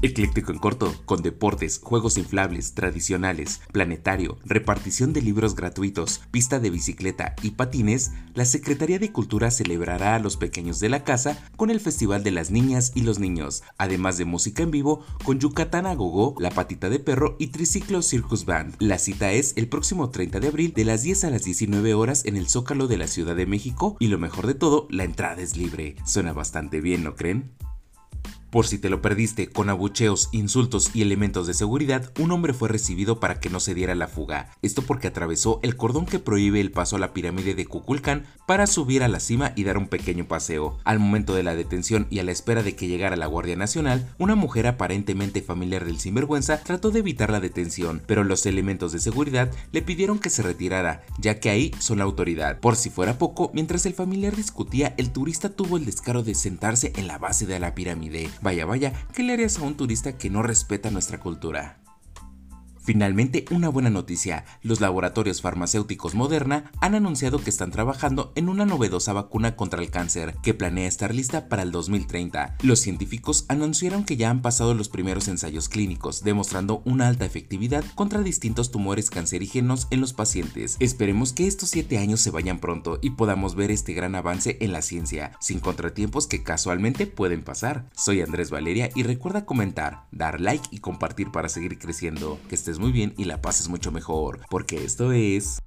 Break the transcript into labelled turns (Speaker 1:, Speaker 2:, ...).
Speaker 1: Ecléctico en corto, con deportes, juegos inflables, tradicionales, planetario, repartición de libros gratuitos, pista de bicicleta y patines, la Secretaría de Cultura celebrará a los pequeños de la casa con el Festival de las Niñas y los Niños, además de música en vivo con Yucatán a Gogo, La Patita de Perro y Triciclo Circus Band. La cita es el próximo 30 de abril de las 10 a las 19 horas en el Zócalo de la Ciudad de México y lo mejor de todo, la entrada es libre. Suena bastante bien, ¿no creen? Por si te lo perdiste, con abucheos, insultos y elementos de seguridad, un hombre fue recibido para que no se diera la fuga. Esto porque atravesó el cordón que prohíbe el paso a la pirámide de Kukulcán para subir a la cima y dar un pequeño paseo. Al momento de la detención y a la espera de que llegara la Guardia Nacional, una mujer aparentemente familiar del sinvergüenza trató de evitar la detención, pero los elementos de seguridad le pidieron que se retirara, ya que ahí son la autoridad. Por si fuera poco, mientras el familiar discutía, el turista tuvo el descaro de sentarse en la base de la pirámide. Vaya, vaya, ¿qué le harías a un turista que no respeta nuestra cultura? Finalmente, una buena noticia. Los laboratorios farmacéuticos Moderna han anunciado que están trabajando en una novedosa vacuna contra el cáncer que planea estar lista para el 2030. Los científicos anunciaron que ya han pasado los primeros ensayos clínicos, demostrando una alta efectividad contra distintos tumores cancerígenos en los pacientes. Esperemos que estos 7 años se vayan pronto y podamos ver este gran avance en la ciencia, sin contratiempos que casualmente pueden pasar. Soy Andrés Valeria y recuerda comentar, dar like y compartir para seguir creciendo. Que estés muy bien y la pases mucho mejor, porque esto es...